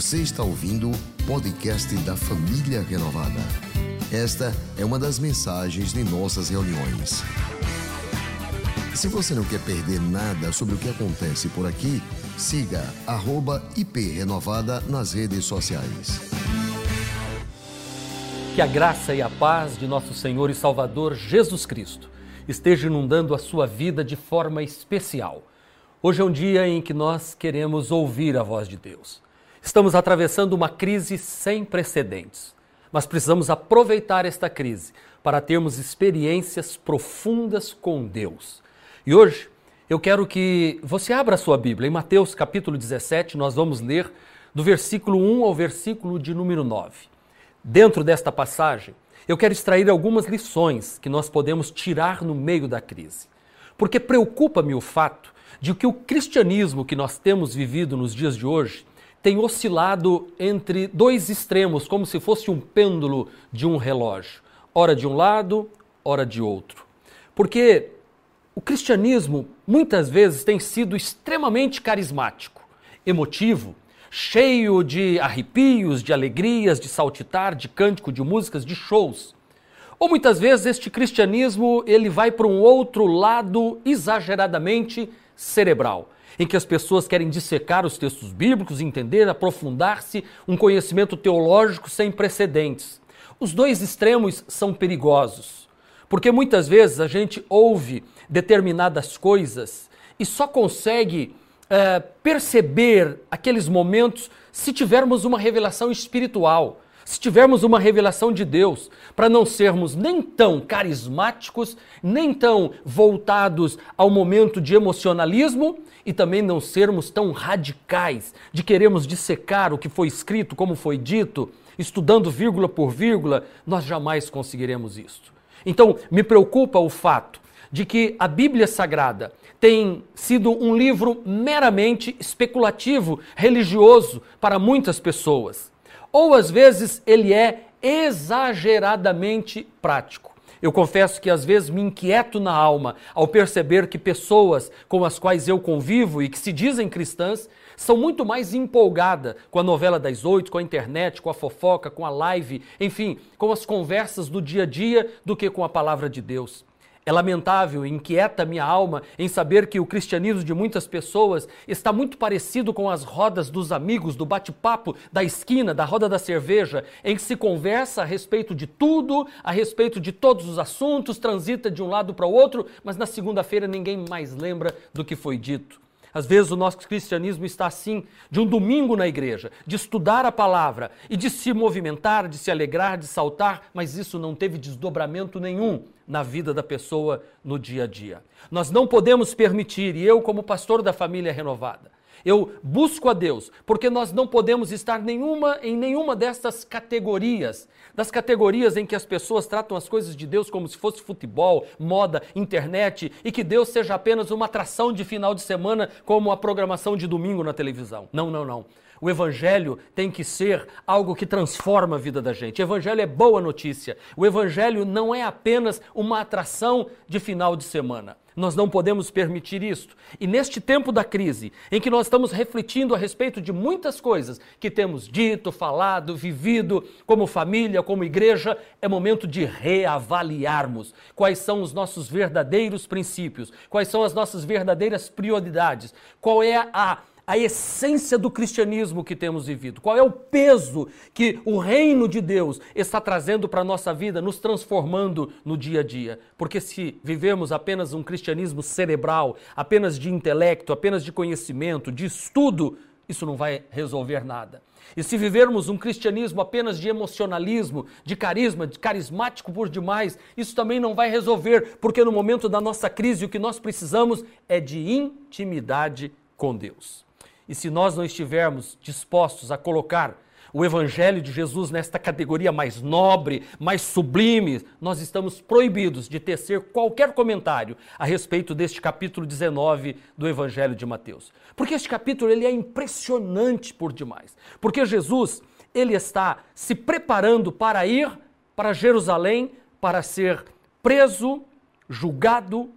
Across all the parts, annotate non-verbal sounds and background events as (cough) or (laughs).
Você está ouvindo o podcast da Família Renovada. Esta é uma das mensagens de nossas reuniões. Se você não quer perder nada sobre o que acontece por aqui, siga @iprenovada nas redes sociais. Que a graça e a paz de nosso Senhor e Salvador Jesus Cristo esteja inundando a sua vida de forma especial. Hoje é um dia em que nós queremos ouvir a voz de Deus. Estamos atravessando uma crise sem precedentes, mas precisamos aproveitar esta crise para termos experiências profundas com Deus. E hoje eu quero que você abra a sua Bíblia. Em Mateus capítulo 17, nós vamos ler do versículo 1 ao versículo de número 9. Dentro desta passagem, eu quero extrair algumas lições que nós podemos tirar no meio da crise. Porque preocupa-me o fato de que o cristianismo que nós temos vivido nos dias de hoje tem oscilado entre dois extremos, como se fosse um pêndulo de um relógio, ora de um lado, ora de outro. Porque o cristianismo muitas vezes tem sido extremamente carismático, emotivo, cheio de arrepios, de alegrias, de saltitar, de cântico, de músicas, de shows. Ou muitas vezes este cristianismo ele vai para um outro lado exageradamente cerebral em que as pessoas querem dissecar os textos bíblicos, entender, aprofundar-se, um conhecimento teológico sem precedentes. Os dois extremos são perigosos, porque muitas vezes a gente ouve determinadas coisas e só consegue é, perceber aqueles momentos se tivermos uma revelação espiritual se tivermos uma revelação de Deus, para não sermos nem tão carismáticos, nem tão voltados ao momento de emocionalismo e também não sermos tão radicais de queremos dissecar o que foi escrito, como foi dito, estudando vírgula por vírgula, nós jamais conseguiremos isso. Então, me preocupa o fato de que a Bíblia Sagrada tem sido um livro meramente especulativo, religioso para muitas pessoas ou às vezes ele é exageradamente prático. Eu confesso que às vezes me inquieto na alma ao perceber que pessoas com as quais eu convivo e que se dizem cristãs são muito mais empolgadas com a novela das oito, com a internet, com a fofoca, com a live, enfim, com as conversas do dia a dia do que com a palavra de Deus. É lamentável inquieta minha alma em saber que o cristianismo de muitas pessoas está muito parecido com as rodas dos amigos, do bate-papo da esquina, da roda da cerveja, em que se conversa a respeito de tudo, a respeito de todos os assuntos, transita de um lado para o outro, mas na segunda-feira ninguém mais lembra do que foi dito. Às vezes o nosso cristianismo está assim, de um domingo na igreja, de estudar a palavra e de se movimentar, de se alegrar, de saltar, mas isso não teve desdobramento nenhum na vida da pessoa no dia a dia. Nós não podemos permitir, e eu, como pastor da família renovada, eu busco a Deus, porque nós não podemos estar nenhuma, em nenhuma dessas categorias, das categorias em que as pessoas tratam as coisas de Deus como se fosse futebol, moda, internet, e que Deus seja apenas uma atração de final de semana, como a programação de domingo na televisão. Não, não, não. O evangelho tem que ser algo que transforma a vida da gente. O evangelho é boa notícia. O evangelho não é apenas uma atração de final de semana. Nós não podemos permitir isto. E neste tempo da crise, em que nós estamos refletindo a respeito de muitas coisas que temos dito, falado, vivido como família, como igreja, é momento de reavaliarmos quais são os nossos verdadeiros princípios, quais são as nossas verdadeiras prioridades, qual é a a essência do cristianismo que temos vivido? Qual é o peso que o reino de Deus está trazendo para a nossa vida, nos transformando no dia a dia? Porque se vivemos apenas um cristianismo cerebral, apenas de intelecto, apenas de conhecimento, de estudo, isso não vai resolver nada. E se vivermos um cristianismo apenas de emocionalismo, de carisma, de carismático por demais, isso também não vai resolver, porque no momento da nossa crise o que nós precisamos é de intimidade com Deus. E se nós não estivermos dispostos a colocar o Evangelho de Jesus nesta categoria mais nobre, mais sublime, nós estamos proibidos de tecer qualquer comentário a respeito deste capítulo 19 do Evangelho de Mateus. Porque este capítulo ele é impressionante por demais. Porque Jesus ele está se preparando para ir para Jerusalém para ser preso, julgado,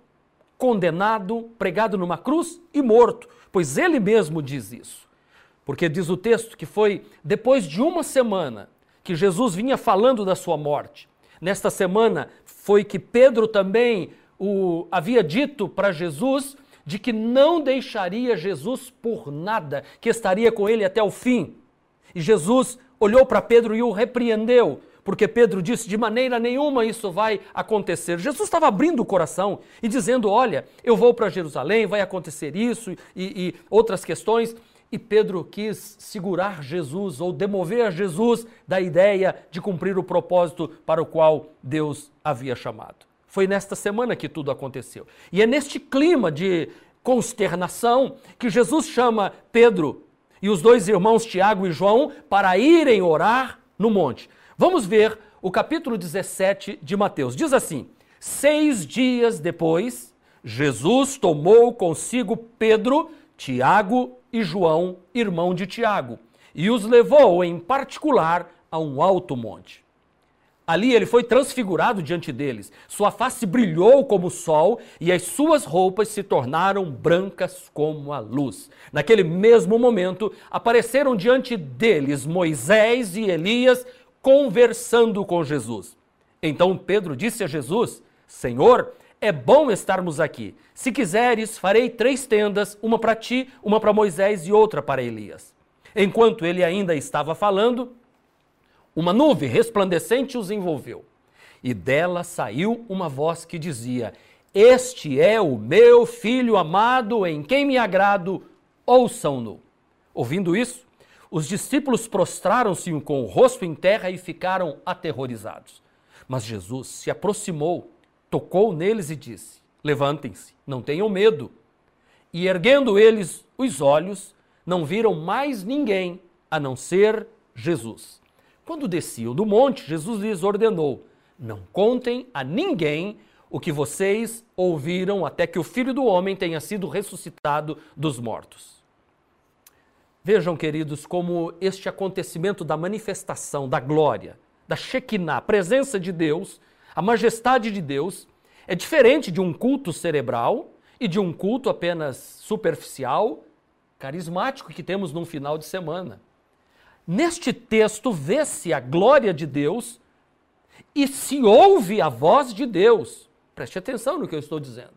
condenado, pregado numa cruz e morto pois ele mesmo diz isso. Porque diz o texto que foi depois de uma semana que Jesus vinha falando da sua morte. Nesta semana foi que Pedro também o havia dito para Jesus de que não deixaria Jesus por nada, que estaria com ele até o fim. E Jesus olhou para Pedro e o repreendeu, porque Pedro disse: de maneira nenhuma isso vai acontecer. Jesus estava abrindo o coração e dizendo: olha, eu vou para Jerusalém, vai acontecer isso e, e outras questões. E Pedro quis segurar Jesus ou demover Jesus da ideia de cumprir o propósito para o qual Deus havia chamado. Foi nesta semana que tudo aconteceu. E é neste clima de consternação que Jesus chama Pedro e os dois irmãos Tiago e João para irem orar no monte. Vamos ver o capítulo 17 de Mateus. Diz assim: Seis dias depois, Jesus tomou consigo Pedro, Tiago e João, irmão de Tiago, e os levou em particular a um alto monte. Ali ele foi transfigurado diante deles. Sua face brilhou como o sol e as suas roupas se tornaram brancas como a luz. Naquele mesmo momento, apareceram diante deles Moisés e Elias conversando com Jesus. Então Pedro disse a Jesus: Senhor, é bom estarmos aqui. Se quiseres, farei três tendas: uma para ti, uma para Moisés e outra para Elias. Enquanto ele ainda estava falando, uma nuvem resplandecente os envolveu, e dela saiu uma voz que dizia: Este é o meu filho amado, em quem me agrado, ouçam-no. Ouvindo isso, os discípulos prostraram-se com o rosto em terra e ficaram aterrorizados. Mas Jesus se aproximou, tocou neles e disse: Levantem-se, não tenham medo. E erguendo eles os olhos, não viram mais ninguém a não ser Jesus. Quando desciam do monte, Jesus lhes ordenou: Não contem a ninguém o que vocês ouviram até que o filho do homem tenha sido ressuscitado dos mortos. Vejam, queridos, como este acontecimento da manifestação da glória, da Shekinah, presença de Deus, a majestade de Deus, é diferente de um culto cerebral e de um culto apenas superficial, carismático que temos num final de semana. Neste texto vê-se a glória de Deus e se ouve a voz de Deus. Preste atenção no que eu estou dizendo.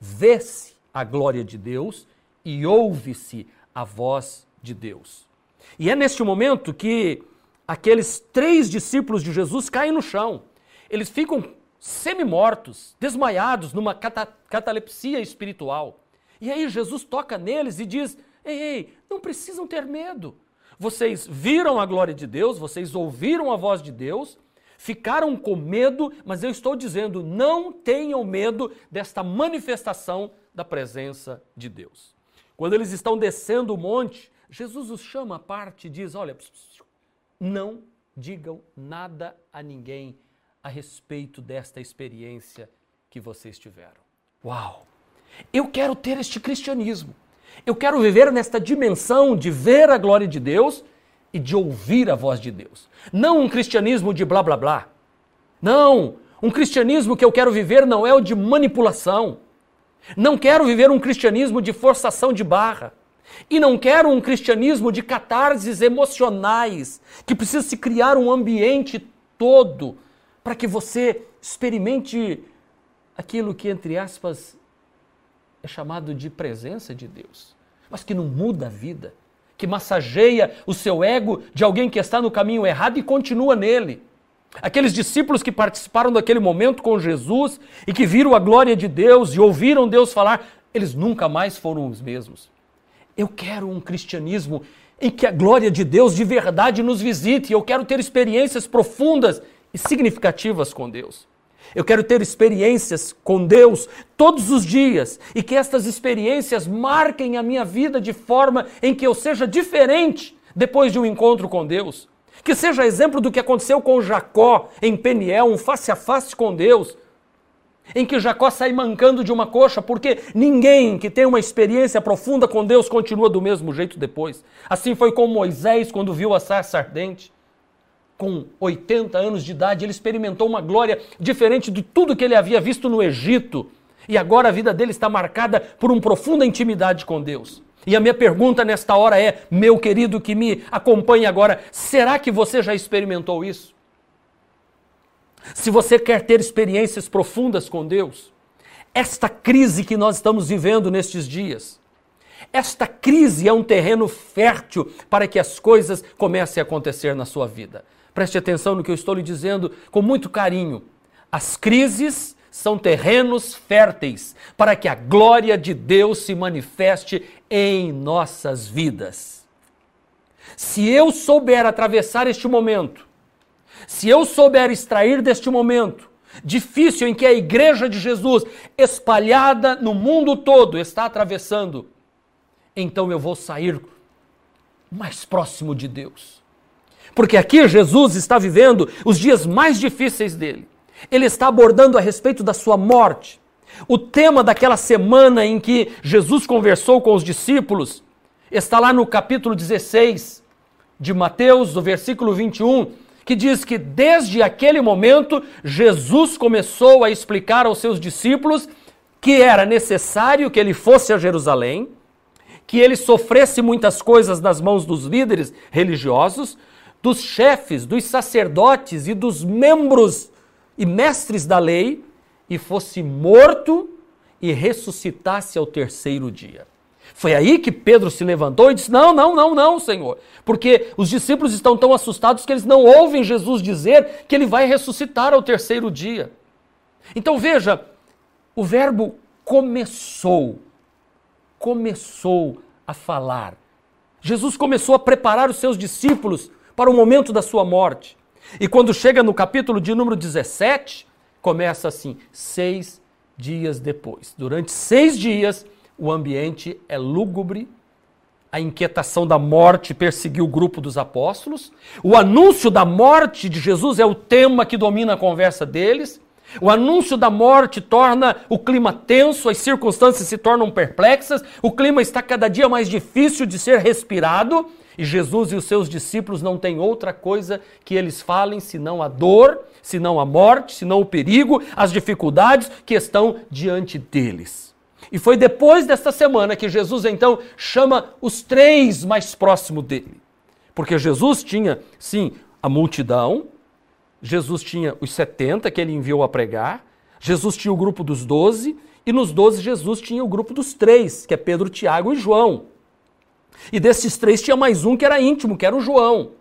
Vê-se a glória de Deus e ouve-se a voz de Deus. E é neste momento que aqueles três discípulos de Jesus caem no chão. Eles ficam semi-mortos, desmaiados numa cata catalepsia espiritual. E aí Jesus toca neles e diz: Ei, ei, não precisam ter medo. Vocês viram a glória de Deus, vocês ouviram a voz de Deus, ficaram com medo, mas eu estou dizendo, não tenham medo desta manifestação da presença de Deus. Quando eles estão descendo o monte, Jesus os chama à parte e diz: Olha, não digam nada a ninguém a respeito desta experiência que vocês tiveram. Uau! Eu quero ter este cristianismo. Eu quero viver nesta dimensão de ver a glória de Deus e de ouvir a voz de Deus. Não um cristianismo de blá blá blá. Não, um cristianismo que eu quero viver não é o de manipulação. Não quero viver um cristianismo de forçação de barra. E não quero um cristianismo de catarses emocionais, que precisa se criar um ambiente todo para que você experimente aquilo que, entre aspas, é chamado de presença de Deus, mas que não muda a vida, que massageia o seu ego de alguém que está no caminho errado e continua nele. Aqueles discípulos que participaram daquele momento com Jesus e que viram a glória de Deus e ouviram Deus falar, eles nunca mais foram os mesmos. Eu quero um cristianismo em que a glória de Deus de verdade nos visite. Eu quero ter experiências profundas e significativas com Deus. Eu quero ter experiências com Deus todos os dias e que estas experiências marquem a minha vida de forma em que eu seja diferente depois de um encontro com Deus. Que seja exemplo do que aconteceu com Jacó em Peniel, um face a face com Deus, em que Jacó sai mancando de uma coxa, porque ninguém que tem uma experiência profunda com Deus continua do mesmo jeito depois. Assim foi com Moisés quando viu a sarça ardente com 80 anos de idade, ele experimentou uma glória diferente de tudo que ele havia visto no Egito. E agora a vida dele está marcada por uma profunda intimidade com Deus. E a minha pergunta nesta hora é, meu querido que me acompanha agora, será que você já experimentou isso? Se você quer ter experiências profundas com Deus, esta crise que nós estamos vivendo nestes dias, esta crise é um terreno fértil para que as coisas comecem a acontecer na sua vida. Preste atenção no que eu estou lhe dizendo com muito carinho. As crises são terrenos férteis para que a glória de Deus se manifeste em nossas vidas. Se eu souber atravessar este momento, se eu souber extrair deste momento difícil em que a igreja de Jesus, espalhada no mundo todo, está atravessando, então eu vou sair mais próximo de Deus. Porque aqui Jesus está vivendo os dias mais difíceis dele. Ele está abordando a respeito da sua morte. O tema daquela semana em que Jesus conversou com os discípulos está lá no capítulo 16 de Mateus, do versículo 21, que diz que desde aquele momento Jesus começou a explicar aos seus discípulos que era necessário que ele fosse a Jerusalém, que ele sofresse muitas coisas nas mãos dos líderes religiosos, dos chefes, dos sacerdotes e dos membros e mestres da lei, e fosse morto e ressuscitasse ao terceiro dia. Foi aí que Pedro se levantou e disse: Não, não, não, não, Senhor. Porque os discípulos estão tão assustados que eles não ouvem Jesus dizer que ele vai ressuscitar ao terceiro dia. Então veja, o verbo começou começou a falar. Jesus começou a preparar os seus discípulos para o momento da sua morte. E quando chega no capítulo de número 17, começa assim: seis dias depois. Durante seis dias, o ambiente é lúgubre, a inquietação da morte perseguiu o grupo dos apóstolos, o anúncio da morte de Jesus é o tema que domina a conversa deles. O anúncio da morte torna o clima tenso, as circunstâncias se tornam perplexas, o clima está cada dia mais difícil de ser respirado e Jesus e os seus discípulos não têm outra coisa que eles falem senão a dor, senão a morte, senão o perigo, as dificuldades que estão diante deles. E foi depois desta semana que Jesus então chama os três mais próximos dele. Porque Jesus tinha, sim, a multidão, Jesus tinha os 70 que ele enviou a pregar, Jesus tinha o grupo dos 12, e nos 12 Jesus tinha o grupo dos três, que é Pedro, Tiago e João. E desses três tinha mais um que era íntimo, que era o João.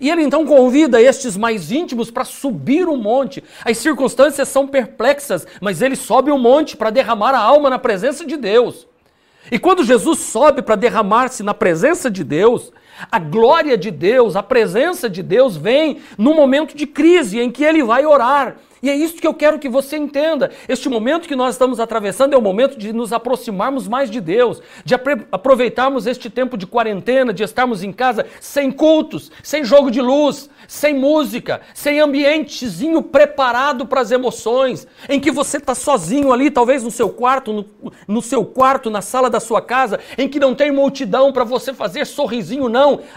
E ele então convida estes mais íntimos para subir o monte. As circunstâncias são perplexas, mas ele sobe o monte para derramar a alma na presença de Deus. E quando Jesus sobe para derramar-se na presença de Deus, a glória de Deus, a presença de Deus vem no momento de crise em que ele vai orar. E é isso que eu quero que você entenda. Este momento que nós estamos atravessando é o momento de nos aproximarmos mais de Deus, de aproveitarmos este tempo de quarentena, de estarmos em casa sem cultos, sem jogo de luz, sem música, sem ambientezinho preparado para as emoções, em que você está sozinho ali, talvez no seu quarto, no, no seu quarto, na sala da sua casa, em que não tem multidão para você fazer sorrisinho,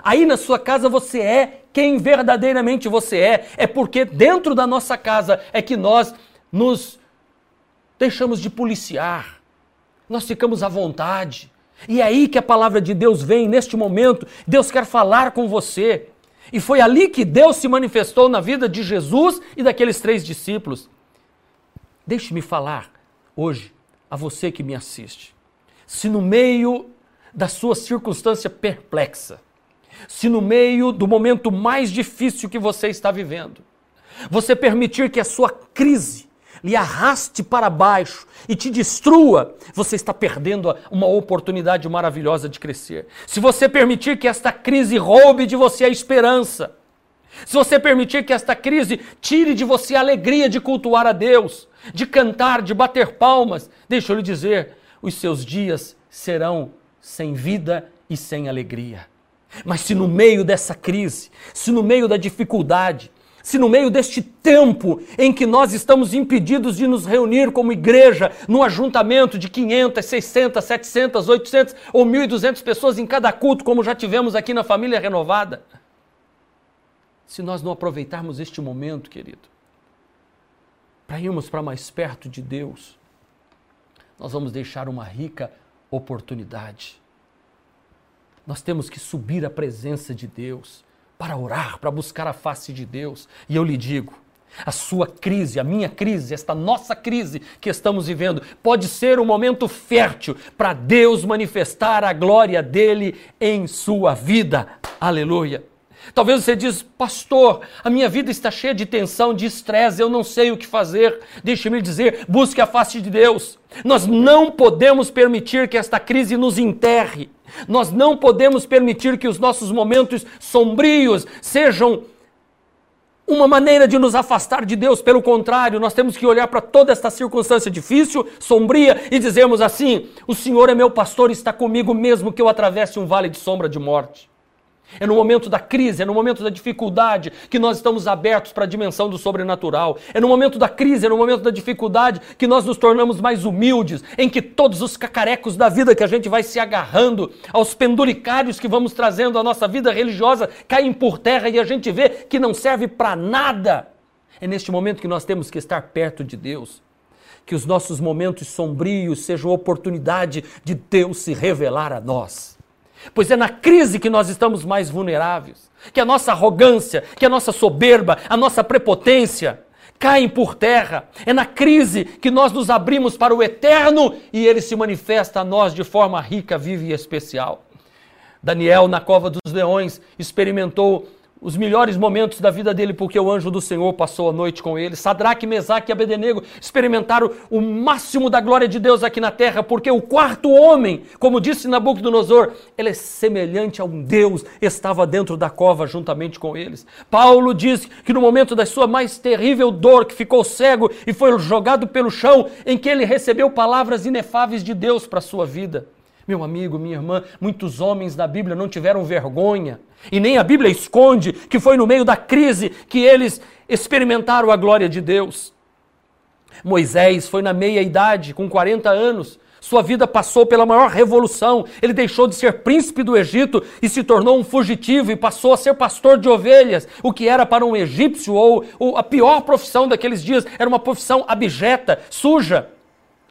Aí na sua casa você é quem verdadeiramente você é. É porque dentro da nossa casa é que nós nos deixamos de policiar, nós ficamos à vontade. E é aí que a palavra de Deus vem, neste momento, Deus quer falar com você. E foi ali que Deus se manifestou na vida de Jesus e daqueles três discípulos. Deixe-me falar hoje a você que me assiste. Se no meio da sua circunstância perplexa, se no meio do momento mais difícil que você está vivendo, você permitir que a sua crise lhe arraste para baixo e te destrua, você está perdendo uma oportunidade maravilhosa de crescer. Se você permitir que esta crise roube de você a esperança, se você permitir que esta crise tire de você a alegria de cultuar a Deus, de cantar, de bater palmas, deixa eu lhe dizer, os seus dias serão sem vida e sem alegria. Mas se no meio dessa crise, se no meio da dificuldade, se no meio deste tempo em que nós estamos impedidos de nos reunir como igreja, num ajuntamento de 500, 600, 700, 800 ou 1.200 pessoas em cada culto, como já tivemos aqui na família renovada, se nós não aproveitarmos este momento, querido, para irmos para mais perto de Deus, nós vamos deixar uma rica oportunidade nós temos que subir à presença de Deus para orar, para buscar a face de Deus. E eu lhe digo, a sua crise, a minha crise, esta nossa crise que estamos vivendo, pode ser um momento fértil para Deus manifestar a glória dele em sua vida. Aleluia. Talvez você diz, pastor, a minha vida está cheia de tensão, de estresse, eu não sei o que fazer. Deixe-me dizer, busque a face de Deus. Nós não podemos permitir que esta crise nos enterre. Nós não podemos permitir que os nossos momentos sombrios sejam uma maneira de nos afastar de Deus. Pelo contrário, nós temos que olhar para toda esta circunstância difícil, sombria, e dizermos assim: O Senhor é meu pastor, está comigo mesmo que eu atravesse um vale de sombra de morte. É no momento da crise, é no momento da dificuldade que nós estamos abertos para a dimensão do sobrenatural. É no momento da crise, é no momento da dificuldade que nós nos tornamos mais humildes, em que todos os cacarecos da vida que a gente vai se agarrando, aos penduricários que vamos trazendo à nossa vida religiosa, caem por terra e a gente vê que não serve para nada. É neste momento que nós temos que estar perto de Deus. Que os nossos momentos sombrios sejam oportunidade de Deus se revelar a nós. Pois é na crise que nós estamos mais vulneráveis, que a nossa arrogância, que a nossa soberba, a nossa prepotência caem por terra. É na crise que nós nos abrimos para o eterno e ele se manifesta a nós de forma rica, viva e especial. Daniel, na cova dos leões, experimentou os melhores momentos da vida dele, porque o anjo do Senhor passou a noite com ele. Sadraque, Mesaque e Abednego experimentaram o máximo da glória de Deus aqui na terra, porque o quarto homem, como disse Nabucodonosor, ele é semelhante a um Deus, estava dentro da cova juntamente com eles. Paulo diz que no momento da sua mais terrível dor, que ficou cego e foi jogado pelo chão, em que ele recebeu palavras inefáveis de Deus para a sua vida. Meu amigo, minha irmã, muitos homens da Bíblia não tiveram vergonha, e nem a Bíblia esconde que foi no meio da crise que eles experimentaram a glória de Deus. Moisés foi na meia idade, com 40 anos. Sua vida passou pela maior revolução. Ele deixou de ser príncipe do Egito e se tornou um fugitivo e passou a ser pastor de ovelhas, o que era para um egípcio ou, ou a pior profissão daqueles dias. Era uma profissão abjeta, suja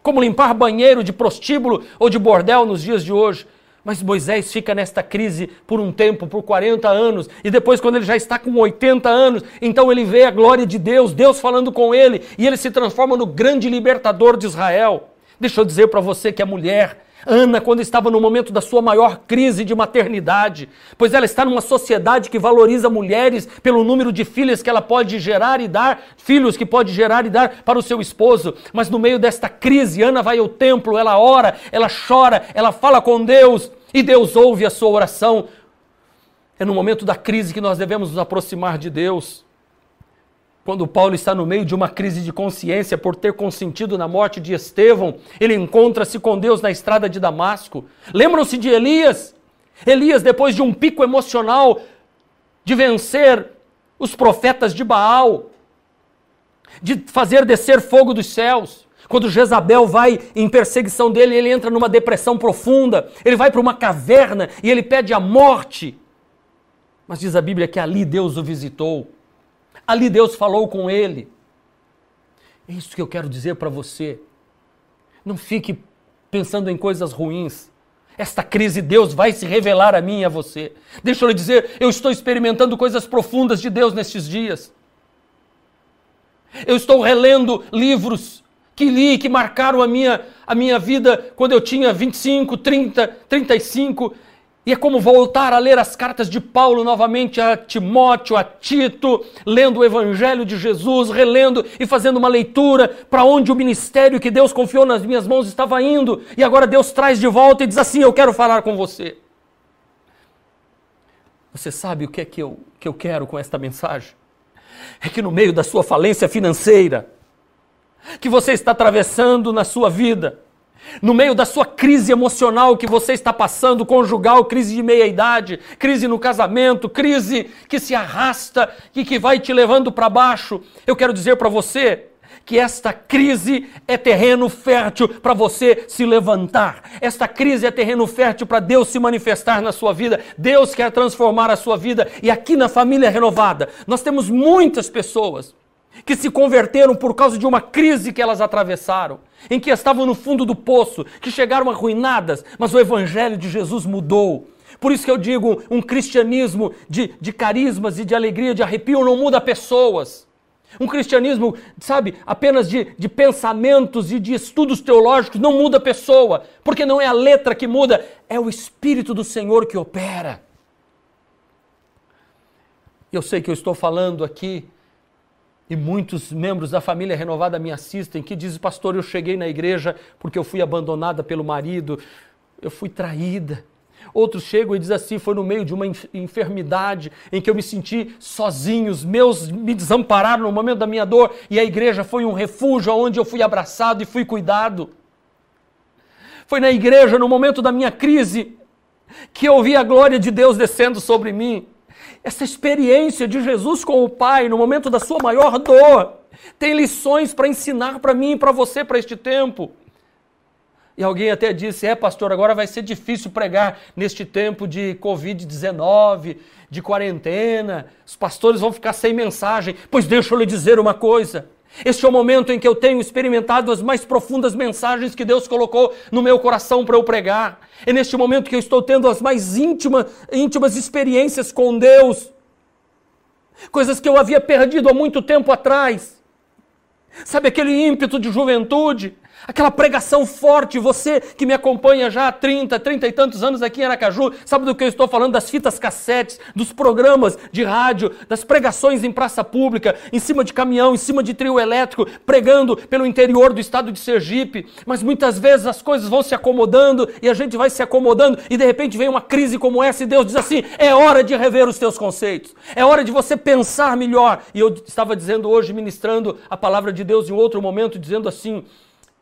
como limpar banheiro de prostíbulo ou de bordel nos dias de hoje. Mas Moisés fica nesta crise por um tempo, por 40 anos, e depois, quando ele já está com 80 anos, então ele vê a glória de Deus, Deus falando com ele, e ele se transforma no grande libertador de Israel. Deixa eu dizer para você que a mulher Ana, quando estava no momento da sua maior crise de maternidade, pois ela está numa sociedade que valoriza mulheres pelo número de filhas que ela pode gerar e dar, filhos que pode gerar e dar para o seu esposo. Mas no meio desta crise, Ana vai ao templo, ela ora, ela chora, ela fala com Deus e Deus ouve a sua oração. É no momento da crise que nós devemos nos aproximar de Deus. Quando Paulo está no meio de uma crise de consciência por ter consentido na morte de Estevão, ele encontra-se com Deus na estrada de Damasco. Lembram-se de Elias? Elias, depois de um pico emocional de vencer os profetas de Baal, de fazer descer fogo dos céus. Quando Jezabel vai em perseguição dele, ele entra numa depressão profunda, ele vai para uma caverna e ele pede a morte. Mas diz a Bíblia que ali Deus o visitou Ali Deus falou com ele. É isso que eu quero dizer para você. Não fique pensando em coisas ruins. Esta crise, Deus vai se revelar a mim e a você. Deixa eu lhe dizer, eu estou experimentando coisas profundas de Deus nestes dias. Eu estou relendo livros que li, que marcaram a minha, a minha vida quando eu tinha 25, 30, 35. E é como voltar a ler as cartas de Paulo novamente a Timóteo, a Tito, lendo o Evangelho de Jesus, relendo e fazendo uma leitura para onde o ministério que Deus confiou nas minhas mãos estava indo. E agora Deus traz de volta e diz assim: Eu quero falar com você. Você sabe o que é que eu, que eu quero com esta mensagem? É que no meio da sua falência financeira, que você está atravessando na sua vida, no meio da sua crise emocional que você está passando, conjugal, crise de meia-idade, crise no casamento, crise que se arrasta e que vai te levando para baixo, eu quero dizer para você que esta crise é terreno fértil para você se levantar. Esta crise é terreno fértil para Deus se manifestar na sua vida. Deus quer transformar a sua vida. E aqui na família renovada, nós temos muitas pessoas que se converteram por causa de uma crise que elas atravessaram, em que estavam no fundo do poço, que chegaram arruinadas, mas o Evangelho de Jesus mudou. Por isso que eu digo, um cristianismo de, de carismas e de alegria, de arrepio, não muda pessoas. Um cristianismo, sabe, apenas de, de pensamentos e de estudos teológicos não muda a pessoa, porque não é a letra que muda, é o Espírito do Senhor que opera. Eu sei que eu estou falando aqui, e muitos membros da família renovada me assistem, que dizem, pastor, eu cheguei na igreja porque eu fui abandonada pelo marido, eu fui traída, Outros chegam e dizem assim: foi no meio de uma enfermidade em que eu me senti sozinho, os meus me desampararam no momento da minha dor e a igreja foi um refúgio onde eu fui abraçado e fui cuidado. Foi na igreja, no momento da minha crise, que eu vi a glória de Deus descendo sobre mim. Essa experiência de Jesus com o Pai no momento da sua maior dor tem lições para ensinar para mim e para você para este tempo. E alguém até disse: é, pastor, agora vai ser difícil pregar neste tempo de Covid-19, de quarentena. Os pastores vão ficar sem mensagem. Pois deixa eu lhe dizer uma coisa. Este é o momento em que eu tenho experimentado as mais profundas mensagens que Deus colocou no meu coração para eu pregar. É neste momento que eu estou tendo as mais íntimas, íntimas experiências com Deus. Coisas que eu havia perdido há muito tempo atrás. Sabe aquele ímpeto de juventude? Aquela pregação forte, você que me acompanha já há 30, 30 e tantos anos aqui em Aracaju, sabe do que eu estou falando? Das fitas cassetes, dos programas de rádio, das pregações em praça pública, em cima de caminhão, em cima de trio elétrico, pregando pelo interior do estado de Sergipe. Mas muitas vezes as coisas vão se acomodando e a gente vai se acomodando e de repente vem uma crise como essa e Deus diz assim: é hora de rever os teus conceitos, é hora de você pensar melhor. E eu estava dizendo hoje, ministrando a palavra de Deus em outro momento, dizendo assim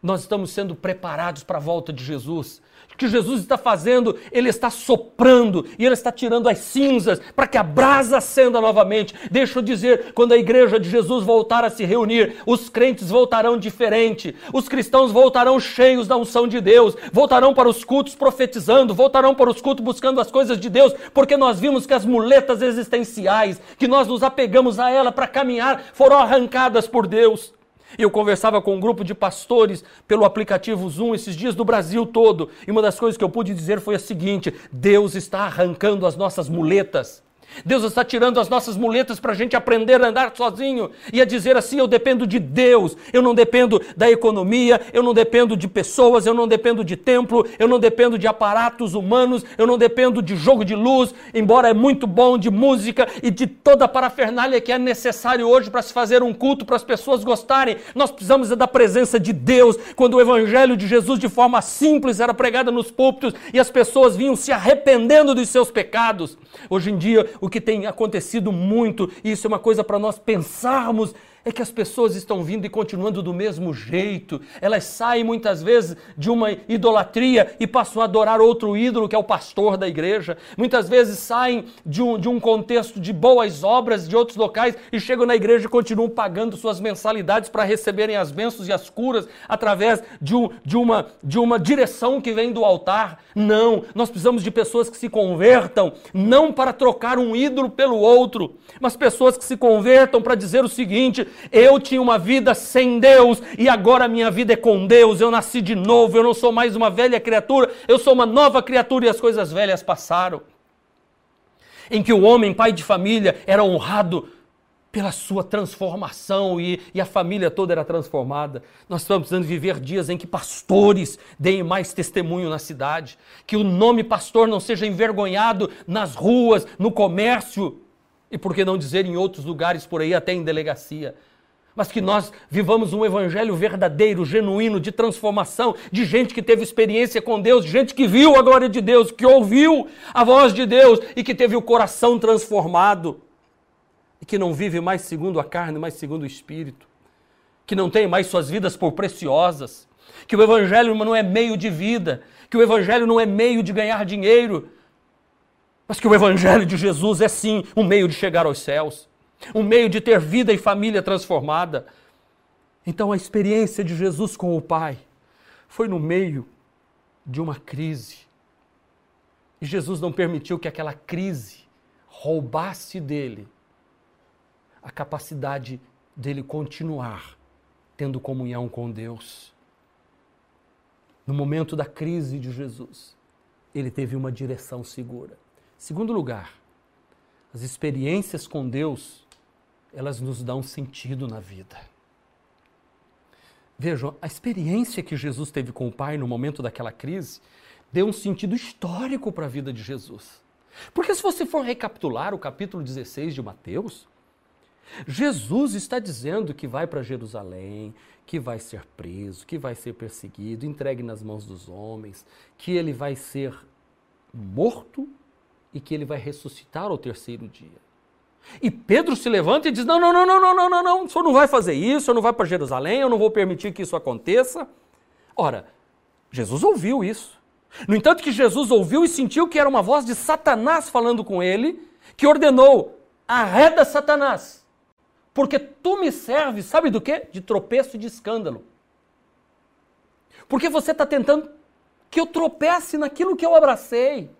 nós estamos sendo preparados para a volta de Jesus. O que Jesus está fazendo, ele está soprando e ele está tirando as cinzas para que a brasa acenda novamente. Deixa eu dizer, quando a igreja de Jesus voltar a se reunir, os crentes voltarão diferente, os cristãos voltarão cheios da unção de Deus, voltarão para os cultos profetizando, voltarão para os cultos buscando as coisas de Deus, porque nós vimos que as muletas existenciais, que nós nos apegamos a ela para caminhar, foram arrancadas por Deus. Eu conversava com um grupo de pastores pelo aplicativo Zoom esses dias do Brasil todo, e uma das coisas que eu pude dizer foi a seguinte: Deus está arrancando as nossas muletas. Deus está tirando as nossas muletas para a gente aprender a andar sozinho e a dizer assim: eu dependo de Deus, eu não dependo da economia, eu não dependo de pessoas, eu não dependo de templo, eu não dependo de aparatos humanos, eu não dependo de jogo de luz, embora é muito bom de música e de toda a parafernália que é necessário hoje para se fazer um culto, para as pessoas gostarem. Nós precisamos da presença de Deus. Quando o evangelho de Jesus, de forma simples, era pregado nos púlpitos e as pessoas vinham se arrependendo dos seus pecados. Hoje em dia, que tem acontecido muito, e isso é uma coisa para nós pensarmos é que as pessoas estão vindo e continuando do mesmo jeito. Elas saem muitas vezes de uma idolatria e passam a adorar outro ídolo, que é o pastor da igreja. Muitas vezes saem de um, de um contexto de boas obras de outros locais e chegam na igreja e continuam pagando suas mensalidades para receberem as bênçãos e as curas através de, um, de, uma, de uma direção que vem do altar. Não, nós precisamos de pessoas que se convertam, não para trocar um ídolo pelo outro, mas pessoas que se convertam para dizer o seguinte: eu tinha uma vida sem Deus e agora minha vida é com Deus. Eu nasci de novo, eu não sou mais uma velha criatura, eu sou uma nova criatura e as coisas velhas passaram. Em que o homem, pai de família, era honrado pela sua transformação e, e, a família toda era transformada. Nós estamos precisando viver dias em que pastores deem mais testemunho na cidade, que o nome pastor não seja envergonhado nas ruas, no comércio e por que não dizer em outros lugares por aí, até em delegacia mas que nós vivamos um evangelho verdadeiro, genuíno, de transformação, de gente que teve experiência com Deus, gente que viu a glória de Deus, que ouviu a voz de Deus e que teve o coração transformado. E que não vive mais segundo a carne, mas segundo o Espírito. Que não tem mais suas vidas por preciosas. Que o evangelho não é meio de vida. Que o evangelho não é meio de ganhar dinheiro. Mas que o evangelho de Jesus é sim um meio de chegar aos céus um meio de ter vida e família transformada. Então a experiência de Jesus com o Pai foi no meio de uma crise. E Jesus não permitiu que aquela crise roubasse dele a capacidade dele continuar tendo comunhão com Deus. No momento da crise de Jesus, ele teve uma direção segura. Segundo lugar, as experiências com Deus, elas nos dão sentido na vida. Vejam, a experiência que Jesus teve com o Pai no momento daquela crise deu um sentido histórico para a vida de Jesus. Porque se você for recapitular o capítulo 16 de Mateus, Jesus está dizendo que vai para Jerusalém, que vai ser preso, que vai ser perseguido, entregue nas mãos dos homens, que ele vai ser morto e que ele vai ressuscitar ao terceiro dia. E Pedro se levanta e diz: Não, não, não, não, não, não, não, não, o senhor não vai fazer isso, senhor não vai para Jerusalém, eu não vou permitir que isso aconteça. Ora, Jesus ouviu isso. No entanto, que Jesus ouviu e sentiu que era uma voz de Satanás falando com ele, que ordenou: arreda Satanás, porque tu me serves, sabe do quê? De tropeço e de escândalo. Porque você está tentando que eu tropece naquilo que eu abracei.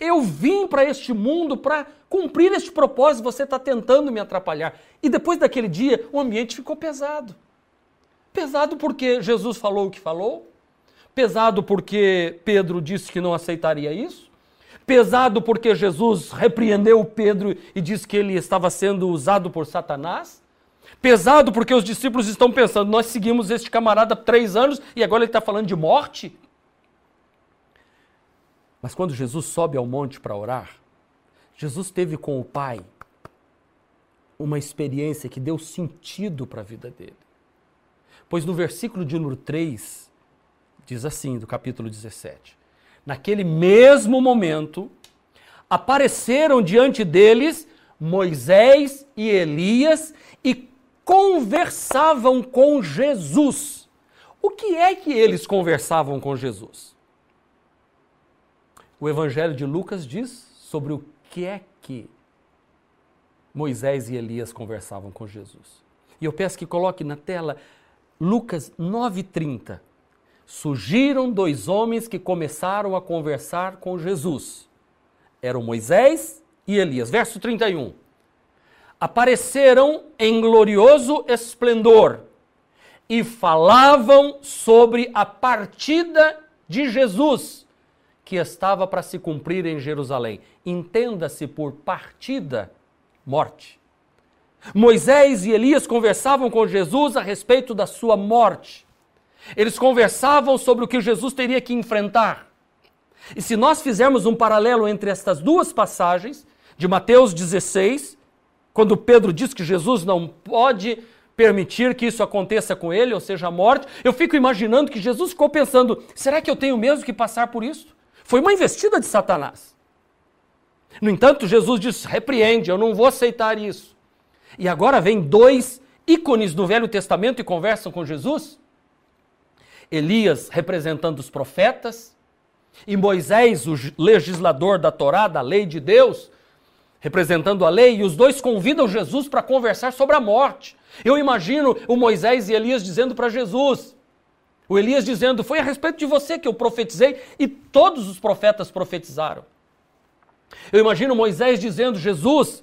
Eu vim para este mundo para cumprir este propósito, você está tentando me atrapalhar. E depois daquele dia, o ambiente ficou pesado. Pesado porque Jesus falou o que falou, pesado porque Pedro disse que não aceitaria isso, pesado porque Jesus repreendeu Pedro e disse que ele estava sendo usado por Satanás, pesado porque os discípulos estão pensando: nós seguimos este camarada há três anos e agora ele está falando de morte. Mas quando Jesus sobe ao monte para orar, Jesus teve com o Pai uma experiência que deu sentido para a vida dele. Pois no versículo de número 3, diz assim, do capítulo 17: Naquele mesmo momento, apareceram diante deles Moisés e Elias e conversavam com Jesus. O que é que eles conversavam com Jesus? O Evangelho de Lucas diz sobre o que é que Moisés e Elias conversavam com Jesus. E eu peço que coloque na tela Lucas 9,30. Surgiram dois homens que começaram a conversar com Jesus. Eram Moisés e Elias. Verso 31. Apareceram em glorioso esplendor e falavam sobre a partida de Jesus que estava para se cumprir em Jerusalém. Entenda-se por partida, morte. Moisés e Elias conversavam com Jesus a respeito da sua morte. Eles conversavam sobre o que Jesus teria que enfrentar. E se nós fizermos um paralelo entre estas duas passagens, de Mateus 16, quando Pedro diz que Jesus não pode permitir que isso aconteça com ele, ou seja, a morte, eu fico imaginando que Jesus ficou pensando: será que eu tenho mesmo que passar por isso? Foi uma investida de Satanás. No entanto, Jesus disse: repreende, eu não vou aceitar isso. E agora vem dois ícones do Velho Testamento e conversam com Jesus. Elias representando os profetas, e Moisés, o legislador da Torá, da lei de Deus, representando a lei, e os dois convidam Jesus para conversar sobre a morte. Eu imagino o Moisés e Elias dizendo para Jesus: o Elias dizendo: Foi a respeito de você que eu profetizei e todos os profetas profetizaram. Eu imagino Moisés dizendo: Jesus,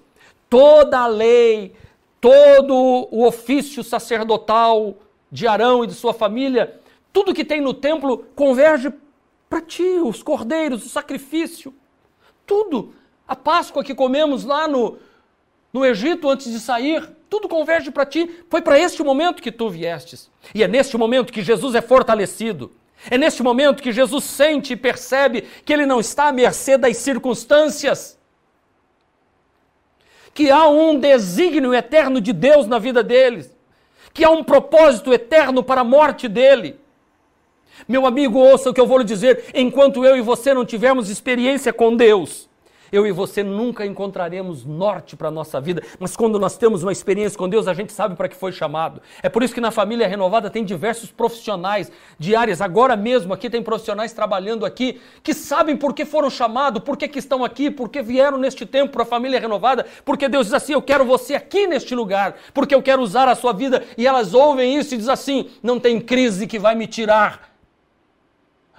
toda a lei, todo o ofício sacerdotal de Arão e de sua família, tudo que tem no templo converge para ti, os cordeiros, o sacrifício, tudo. A Páscoa que comemos lá no, no Egito antes de sair, tudo converge para ti. Foi para este momento que tu viestes. E é neste momento que Jesus é fortalecido. É neste momento que Jesus sente e percebe que ele não está à mercê das circunstâncias. Que há um desígnio eterno de Deus na vida deles. Que há um propósito eterno para a morte dele. Meu amigo, ouça o que eu vou lhe dizer. Enquanto eu e você não tivermos experiência com Deus, eu e você nunca encontraremos norte para a nossa vida, mas quando nós temos uma experiência com Deus, a gente sabe para que foi chamado. É por isso que na família renovada tem diversos profissionais de áreas. Agora mesmo aqui tem profissionais trabalhando aqui que sabem por que foram chamados, por que, que estão aqui, por que vieram neste tempo para a família renovada, porque Deus diz assim: Eu quero você aqui neste lugar, porque eu quero usar a sua vida. E elas ouvem isso e dizem assim: Não tem crise que vai me tirar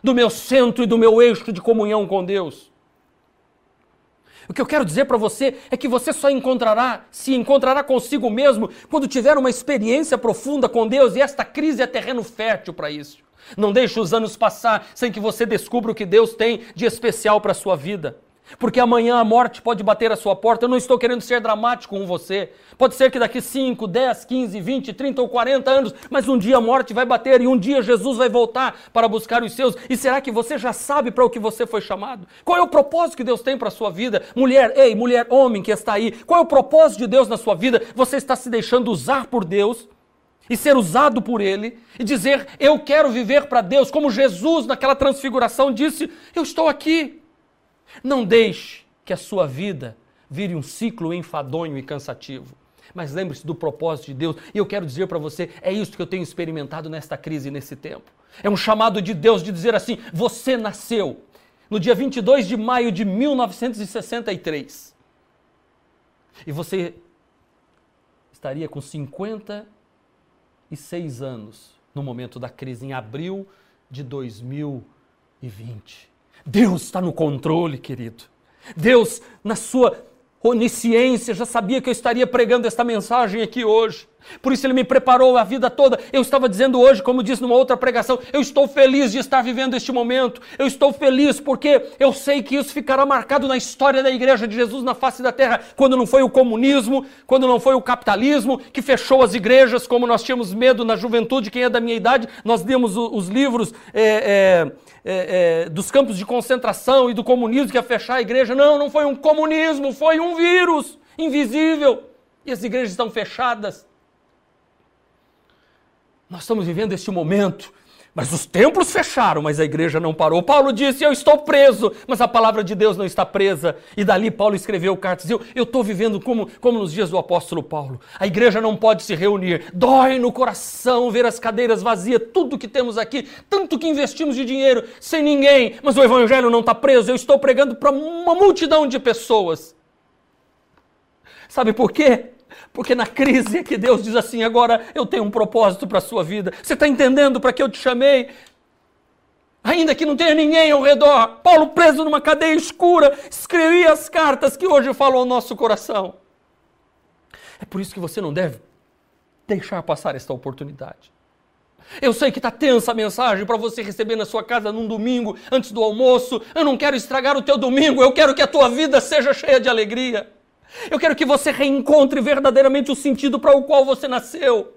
do meu centro e do meu eixo de comunhão com Deus. O que eu quero dizer para você é que você só encontrará, se encontrará consigo mesmo, quando tiver uma experiência profunda com Deus e esta crise é terreno fértil para isso. Não deixe os anos passar sem que você descubra o que Deus tem de especial para a sua vida. Porque amanhã a morte pode bater a sua porta. Eu não estou querendo ser dramático com você. Pode ser que daqui 5, 10, 15, 20, 30 ou 40 anos, mas um dia a morte vai bater e um dia Jesus vai voltar para buscar os seus. E será que você já sabe para o que você foi chamado? Qual é o propósito que Deus tem para a sua vida? Mulher, ei, mulher, homem que está aí, qual é o propósito de Deus na sua vida? Você está se deixando usar por Deus? e ser usado por Ele e dizer: Eu quero viver para Deus, como Jesus naquela transfiguração disse: Eu estou aqui. Não deixe que a sua vida vire um ciclo enfadonho e cansativo. Mas lembre-se do propósito de Deus. E eu quero dizer para você, é isso que eu tenho experimentado nesta crise, nesse tempo. É um chamado de Deus de dizer assim: você nasceu no dia 22 de maio de 1963. E você estaria com 56 anos no momento da crise, em abril de 2020. Deus está no controle, querido. Deus, na sua onisciência, já sabia que eu estaria pregando esta mensagem aqui hoje. Por isso ele me preparou a vida toda. Eu estava dizendo hoje, como disse numa outra pregação, eu estou feliz de estar vivendo este momento. Eu estou feliz porque eu sei que isso ficará marcado na história da igreja de Jesus na face da terra, quando não foi o comunismo, quando não foi o capitalismo que fechou as igrejas, como nós tínhamos medo na juventude, quem é da minha idade, nós demos os livros é, é, é, dos campos de concentração e do comunismo que ia fechar a igreja. Não, não foi um comunismo, foi um vírus invisível. E as igrejas estão fechadas. Nós estamos vivendo este momento, mas os templos fecharam, mas a igreja não parou. Paulo disse: Eu estou preso, mas a palavra de Deus não está presa. E dali Paulo escreveu cartas. Eu estou vivendo como, como nos dias do apóstolo Paulo. A igreja não pode se reunir. Dói no coração ver as cadeiras vazias, tudo que temos aqui, tanto que investimos de dinheiro, sem ninguém. Mas o evangelho não está preso. Eu estou pregando para uma multidão de pessoas. Sabe por quê? Porque na crise é que Deus diz assim: agora eu tenho um propósito para a sua vida. Você está entendendo para que eu te chamei? Ainda que não tenha ninguém ao redor, Paulo preso numa cadeia escura, escrevia as cartas que hoje falam ao nosso coração. É por isso que você não deve deixar passar esta oportunidade. Eu sei que está tensa a mensagem para você receber na sua casa num domingo, antes do almoço. Eu não quero estragar o teu domingo, eu quero que a tua vida seja cheia de alegria. Eu quero que você reencontre verdadeiramente o sentido para o qual você nasceu.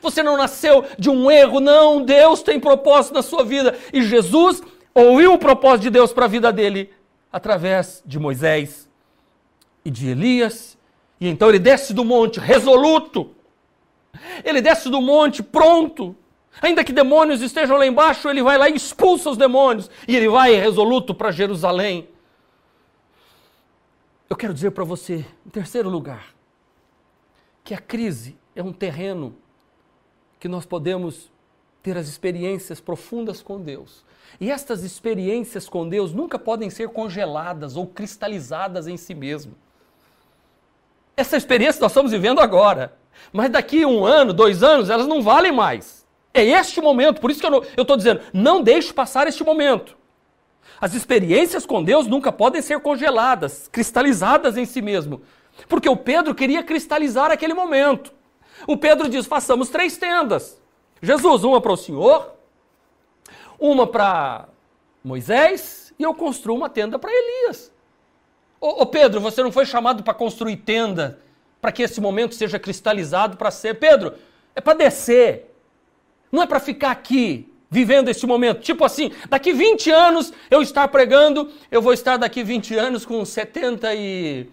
Você não nasceu de um erro, não. Deus tem propósito na sua vida. E Jesus ouviu o propósito de Deus para a vida dele através de Moisés e de Elias. E então ele desce do monte resoluto. Ele desce do monte pronto. Ainda que demônios estejam lá embaixo, ele vai lá e expulsa os demônios. E ele vai resoluto para Jerusalém. Eu quero dizer para você, em terceiro lugar, que a crise é um terreno que nós podemos ter as experiências profundas com Deus. E estas experiências com Deus nunca podem ser congeladas ou cristalizadas em si mesmo. Essa experiência nós estamos vivendo agora. Mas daqui um ano, dois anos, elas não valem mais. É este momento, por isso que eu estou dizendo, não deixe passar este momento. As experiências com Deus nunca podem ser congeladas, cristalizadas em si mesmo. Porque o Pedro queria cristalizar aquele momento. O Pedro diz: façamos três tendas. Jesus, uma para o Senhor, uma para Moisés e eu construo uma tenda para Elias. Ô, ô, Pedro, você não foi chamado para construir tenda para que esse momento seja cristalizado para ser. Pedro, é para descer. Não é para ficar aqui vivendo este momento. Tipo assim, daqui 20 anos eu estar pregando, eu vou estar daqui 20 anos com 70 e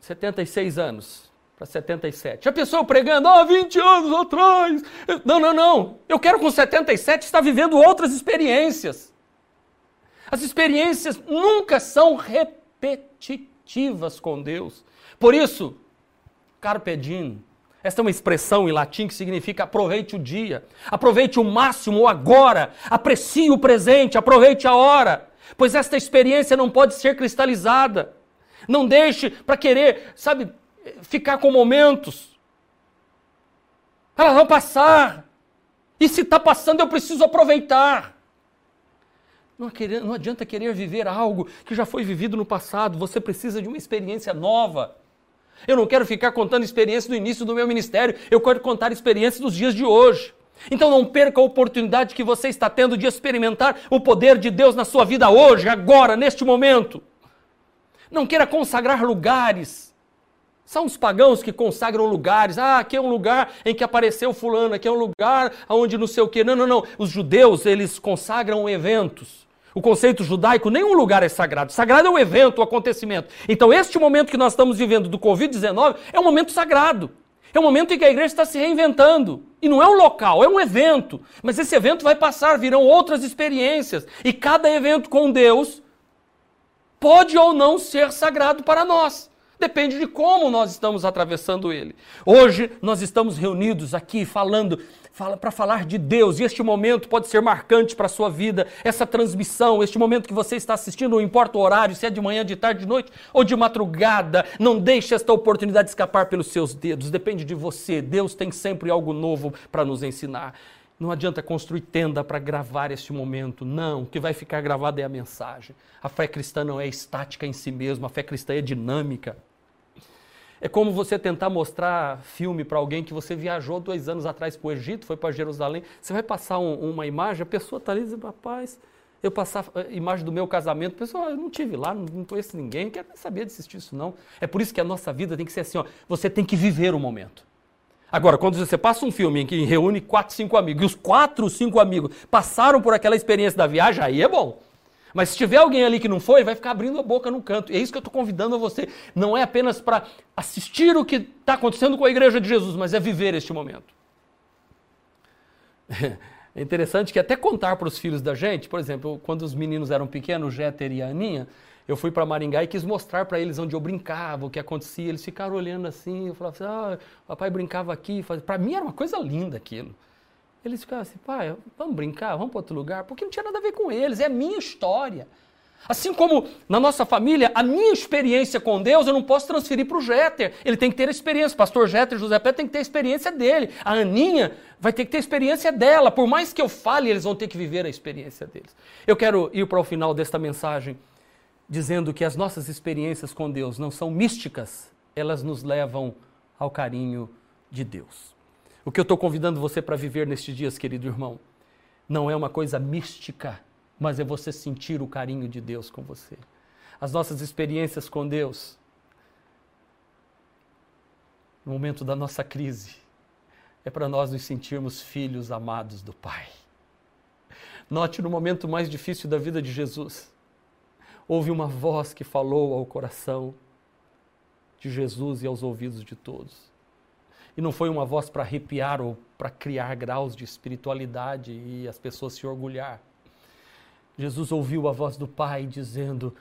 76 anos para 77. Já pensou pregando, ah, 20 anos atrás? Não, não, não. Eu quero com 77 estar vivendo outras experiências. As experiências nunca são repetitivas com Deus. Por isso, carpe diem, esta é uma expressão em latim que significa aproveite o dia, aproveite o máximo o agora, aprecie o presente, aproveite a hora, pois esta experiência não pode ser cristalizada. Não deixe para querer, sabe, ficar com momentos. Elas vão passar. E se está passando, eu preciso aproveitar. Não, não adianta querer viver algo que já foi vivido no passado. Você precisa de uma experiência nova. Eu não quero ficar contando experiências do início do meu ministério, eu quero contar experiências dos dias de hoje. Então não perca a oportunidade que você está tendo de experimentar o poder de Deus na sua vida hoje, agora, neste momento. Não queira consagrar lugares. São os pagãos que consagram lugares. Ah, aqui é um lugar em que apareceu fulano, aqui é um lugar onde não sei o quê. Não, não, não. Os judeus, eles consagram eventos. O conceito judaico, nenhum lugar é sagrado. Sagrado é o evento, o acontecimento. Então, este momento que nós estamos vivendo do Covid-19 é um momento sagrado. É um momento em que a igreja está se reinventando. E não é um local, é um evento. Mas esse evento vai passar, virão outras experiências. E cada evento com Deus pode ou não ser sagrado para nós. Depende de como nós estamos atravessando ele. Hoje nós estamos reunidos aqui falando fala, para falar de Deus, e este momento pode ser marcante para a sua vida, essa transmissão, este momento que você está assistindo, não importa o horário, se é de manhã, de tarde, de noite ou de madrugada, não deixe esta oportunidade escapar pelos seus dedos, depende de você. Deus tem sempre algo novo para nos ensinar. Não adianta construir tenda para gravar este momento. Não, o que vai ficar gravado é a mensagem. A fé cristã não é estática em si mesma, a fé cristã é dinâmica. É como você tentar mostrar filme para alguém que você viajou dois anos atrás para o Egito, foi para Jerusalém. Você vai passar um, uma imagem, a pessoa está ali e diz, rapaz, eu passar a imagem do meu casamento, a pessoa, eu não tive lá, não, conheço ninguém, não quero saber de assistir isso não. É por isso que a nossa vida tem que ser assim, ó, você tem que viver o momento. Agora, quando você passa um filme em que reúne quatro, cinco amigos, e os quatro, cinco amigos passaram por aquela experiência da viagem, aí é bom. Mas se tiver alguém ali que não foi, vai ficar abrindo a boca no canto. E é isso que eu estou convidando a você. Não é apenas para assistir o que está acontecendo com a igreja de Jesus, mas é viver este momento. (laughs) É interessante que até contar para os filhos da gente, por exemplo, quando os meninos eram pequenos, o Jéter e a Aninha, eu fui para Maringá e quis mostrar para eles onde eu brincava, o que acontecia. Eles ficaram olhando assim, eu falava assim, ah, papai brincava aqui. Para mim era uma coisa linda aquilo. Eles ficavam assim, pai, vamos brincar, vamos para outro lugar, porque não tinha nada a ver com eles, é a minha história. Assim como na nossa família, a minha experiência com Deus eu não posso transferir para o Jéter. Ele tem que ter a experiência. Pastor Jéter José Pé tem que ter a experiência dele. A Aninha vai ter que ter a experiência dela. Por mais que eu fale, eles vão ter que viver a experiência deles. Eu quero ir para o final desta mensagem dizendo que as nossas experiências com Deus não são místicas, elas nos levam ao carinho de Deus. O que eu estou convidando você para viver nestes dias, querido irmão, não é uma coisa mística, mas é você sentir o carinho de Deus com você. As nossas experiências com Deus, no momento da nossa crise, é para nós nos sentirmos filhos amados do Pai. Note no momento mais difícil da vida de Jesus, houve uma voz que falou ao coração de Jesus e aos ouvidos de todos. E não foi uma voz para arrepiar ou para criar graus de espiritualidade e as pessoas se orgulhar. Jesus ouviu a voz do Pai dizendo: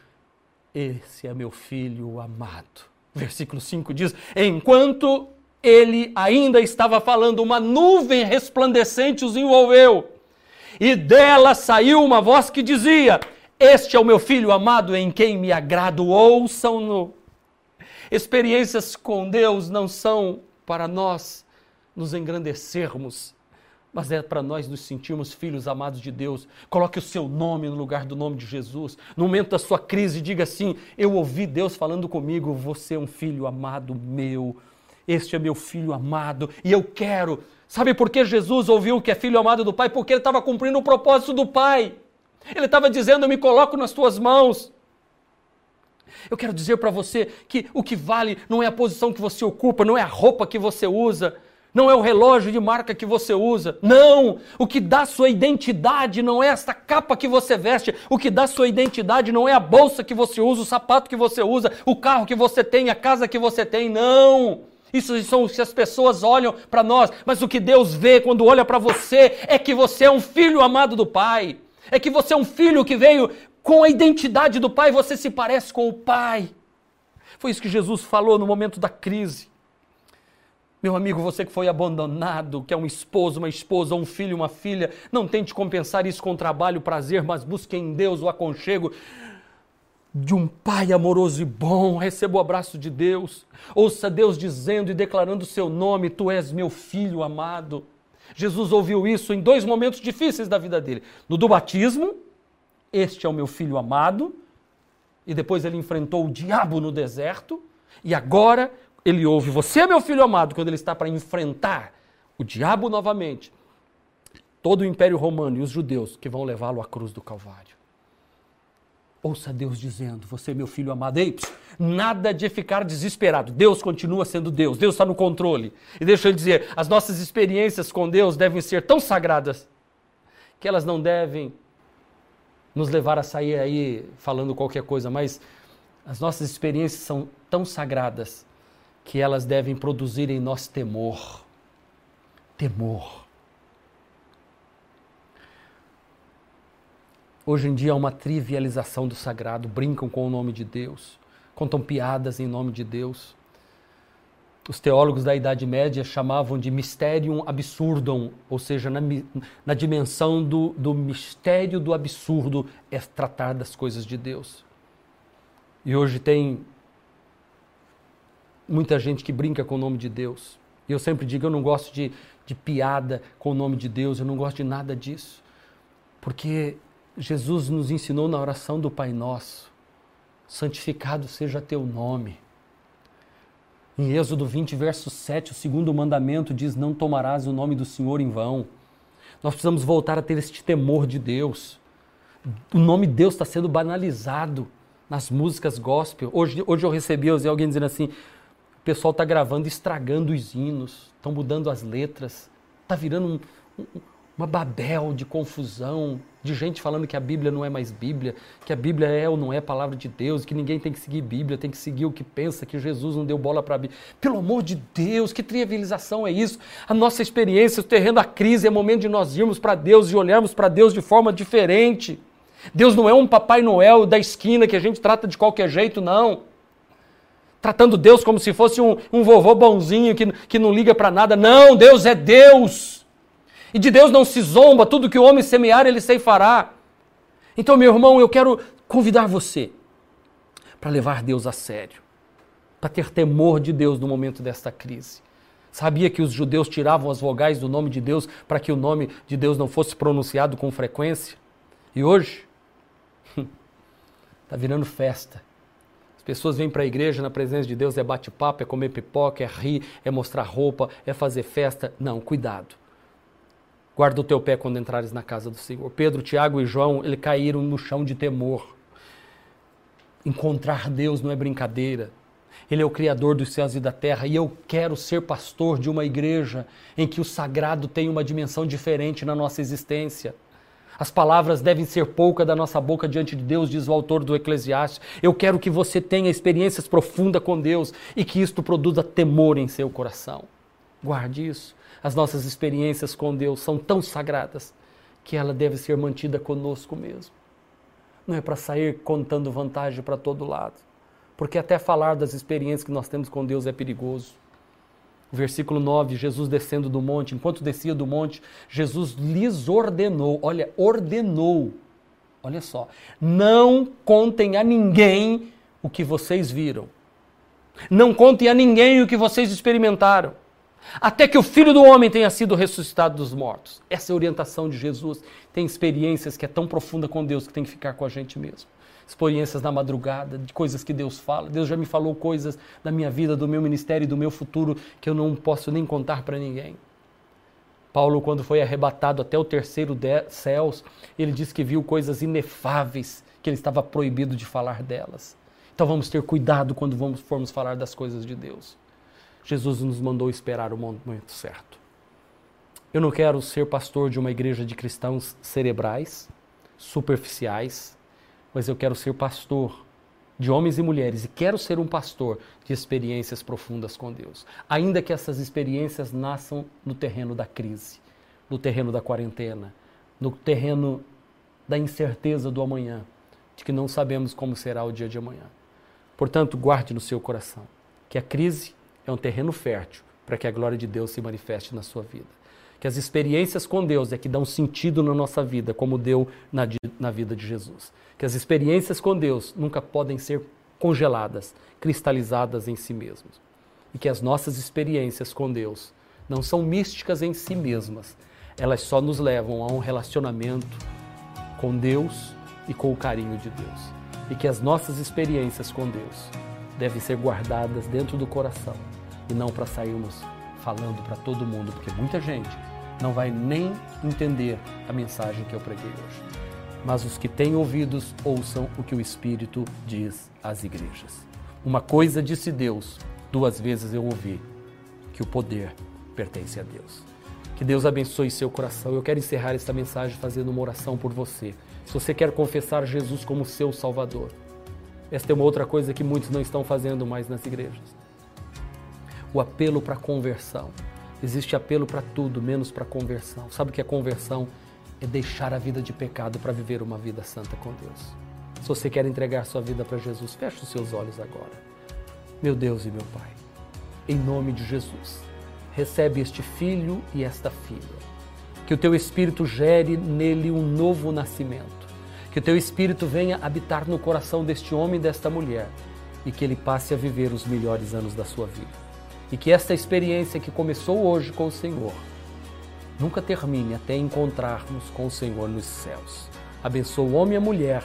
Esse é meu filho amado. Versículo 5 diz: Enquanto ele ainda estava falando, uma nuvem resplandecente os envolveu. E dela saiu uma voz que dizia: Este é o meu filho amado em quem me agrado, ouçam-no. Experiências com Deus não são para nós nos engrandecermos, mas é para nós nos sentirmos filhos amados de Deus. Coloque o seu nome no lugar do nome de Jesus. No momento da sua crise, diga assim: Eu ouvi Deus falando comigo, você é um filho amado meu. Este é meu filho amado e eu quero. Sabe por que Jesus ouviu que é filho amado do Pai? Porque ele estava cumprindo o propósito do Pai. Ele estava dizendo: Eu me coloco nas tuas mãos. Eu quero dizer para você que o que vale não é a posição que você ocupa, não é a roupa que você usa, não é o relógio de marca que você usa. Não! O que dá sua identidade não é esta capa que você veste. O que dá sua identidade não é a bolsa que você usa, o sapato que você usa, o carro que você tem, a casa que você tem. Não! Isso são se as pessoas olham para nós, mas o que Deus vê quando olha para você é que você é um filho amado do Pai. É que você é um filho que veio com a identidade do Pai, você se parece com o Pai. Foi isso que Jesus falou no momento da crise. Meu amigo, você que foi abandonado, que é um esposo, uma esposa, um filho, uma filha, não tente compensar isso com trabalho, prazer, mas busque em Deus o aconchego de um pai amoroso e bom. Receba o abraço de Deus. Ouça Deus dizendo e declarando o seu nome: Tu és meu filho amado. Jesus ouviu isso em dois momentos difíceis da vida dele: no do batismo este é o meu filho amado. E depois ele enfrentou o diabo no deserto. E agora ele ouve: Você é meu filho amado, quando ele está para enfrentar o diabo novamente. Todo o Império Romano e os judeus que vão levá-lo à cruz do Calvário. Ouça Deus dizendo: Você, é meu filho amado, ei, nada de ficar desesperado. Deus continua sendo Deus, Deus está no controle. E deixa eu dizer: as nossas experiências com Deus devem ser tão sagradas que elas não devem nos levar a sair aí falando qualquer coisa, mas as nossas experiências são tão sagradas que elas devem produzir em nós temor. Temor. Hoje em dia há uma trivialização do sagrado, brincam com o nome de Deus, contam piadas em nome de Deus. Os teólogos da Idade Média chamavam de mysterium absurdum, ou seja, na, na dimensão do, do mistério do absurdo é tratar das coisas de Deus. E hoje tem muita gente que brinca com o nome de Deus. E eu sempre digo, eu não gosto de, de piada com o nome de Deus, eu não gosto de nada disso. Porque Jesus nos ensinou na oração do Pai Nosso: santificado seja teu nome. Em Êxodo 20, verso 7, o segundo mandamento diz: Não tomarás o nome do Senhor em vão. Nós precisamos voltar a ter este temor de Deus. O nome de Deus está sendo banalizado nas músicas gospel. Hoje, hoje eu recebi alguém dizendo assim: o pessoal está gravando, estragando os hinos, estão mudando as letras, está virando um, um, uma babel de confusão, de gente falando que a Bíblia não é mais Bíblia, que a Bíblia é ou não é palavra de Deus, que ninguém tem que seguir Bíblia, tem que seguir o que pensa, que Jesus não deu bola para a Bíblia. Pelo amor de Deus, que trivialização é isso? A nossa experiência, o terreno da crise, é momento de nós irmos para Deus e olharmos para Deus de forma diferente. Deus não é um Papai Noel da esquina que a gente trata de qualquer jeito, não. Tratando Deus como se fosse um, um vovô bonzinho que, que não liga para nada. Não, Deus é Deus. E de Deus não se zomba, tudo que o homem semear, ele ceifará. Então, meu irmão, eu quero convidar você para levar Deus a sério, para ter temor de Deus no momento desta crise. Sabia que os judeus tiravam as vogais do nome de Deus para que o nome de Deus não fosse pronunciado com frequência? E hoje, está virando festa. As pessoas vêm para a igreja na presença de Deus, é bate-papo, é comer pipoca, é rir, é mostrar roupa, é fazer festa. Não, cuidado. Guarda o teu pé quando entrares na casa do Senhor. Pedro, Tiago e João, eles caíram no chão de temor. Encontrar Deus não é brincadeira. Ele é o Criador dos céus e da terra. E eu quero ser pastor de uma igreja em que o sagrado tem uma dimensão diferente na nossa existência. As palavras devem ser pouca da nossa boca diante de Deus, diz o autor do Eclesiastes. Eu quero que você tenha experiências profundas com Deus e que isto produza temor em seu coração. Guarde isso. As nossas experiências com Deus são tão sagradas que ela deve ser mantida conosco mesmo. Não é para sair contando vantagem para todo lado. Porque até falar das experiências que nós temos com Deus é perigoso. Versículo 9, Jesus descendo do monte, enquanto descia do monte, Jesus lhes ordenou, olha, ordenou, olha só, não contem a ninguém o que vocês viram. Não contem a ninguém o que vocês experimentaram até que o Filho do Homem tenha sido ressuscitado dos mortos. Essa é a orientação de Jesus. Tem experiências que é tão profunda com Deus que tem que ficar com a gente mesmo. Experiências na madrugada, de coisas que Deus fala. Deus já me falou coisas da minha vida, do meu ministério e do meu futuro que eu não posso nem contar para ninguém. Paulo, quando foi arrebatado até o terceiro céus, ele disse que viu coisas inefáveis, que ele estava proibido de falar delas. Então vamos ter cuidado quando vamos, formos falar das coisas de Deus. Jesus nos mandou esperar o momento certo. Eu não quero ser pastor de uma igreja de cristãos cerebrais, superficiais, mas eu quero ser pastor de homens e mulheres e quero ser um pastor de experiências profundas com Deus. Ainda que essas experiências nasçam no terreno da crise, no terreno da quarentena, no terreno da incerteza do amanhã, de que não sabemos como será o dia de amanhã. Portanto, guarde no seu coração que a crise é um terreno fértil para que a glória de Deus se manifeste na sua vida. Que as experiências com Deus é que dão sentido na nossa vida, como deu na, na vida de Jesus. Que as experiências com Deus nunca podem ser congeladas, cristalizadas em si mesmas. E que as nossas experiências com Deus não são místicas em si mesmas, elas só nos levam a um relacionamento com Deus e com o carinho de Deus. E que as nossas experiências com Deus devem ser guardadas dentro do coração e não para sairmos falando para todo mundo, porque muita gente não vai nem entender a mensagem que eu preguei hoje. mas os que têm ouvidos ouçam o que o Espírito diz às igrejas. Uma coisa disse Deus, duas vezes eu ouvi, que o poder pertence a Deus. Que Deus abençoe seu coração. Eu quero encerrar esta mensagem fazendo uma oração por você. Se você quer confessar Jesus como seu Salvador, esta é uma outra coisa que muitos não estão fazendo mais nas igrejas. O apelo para conversão. Existe apelo para tudo, menos para conversão. Sabe o que é conversão? É deixar a vida de pecado para viver uma vida santa com Deus. Se você quer entregar sua vida para Jesus, feche os seus olhos agora. Meu Deus e meu Pai, em nome de Jesus, recebe este filho e esta filha. Que o teu Espírito gere nele um novo nascimento. Que o teu Espírito venha habitar no coração deste homem e desta mulher e que ele passe a viver os melhores anos da sua vida. E que esta experiência que começou hoje com o Senhor nunca termine até encontrarmos com o Senhor nos céus. Abençoa o homem e a mulher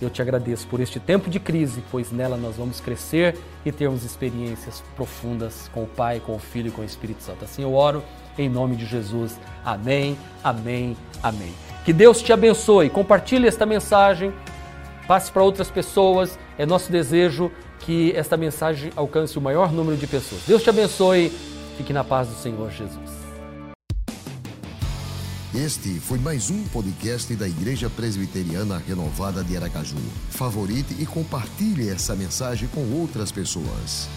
eu te agradeço por este tempo de crise, pois nela nós vamos crescer e termos experiências profundas com o Pai, com o Filho e com o Espírito Santo. Assim eu oro em nome de Jesus. Amém, amém, amém. Que Deus te abençoe. Compartilhe esta mensagem, passe para outras pessoas. É nosso desejo que esta mensagem alcance o maior número de pessoas. Deus te abençoe. Fique na paz do Senhor Jesus. Este foi mais um podcast da Igreja Presbiteriana Renovada de Aracaju. Favorite e compartilhe essa mensagem com outras pessoas.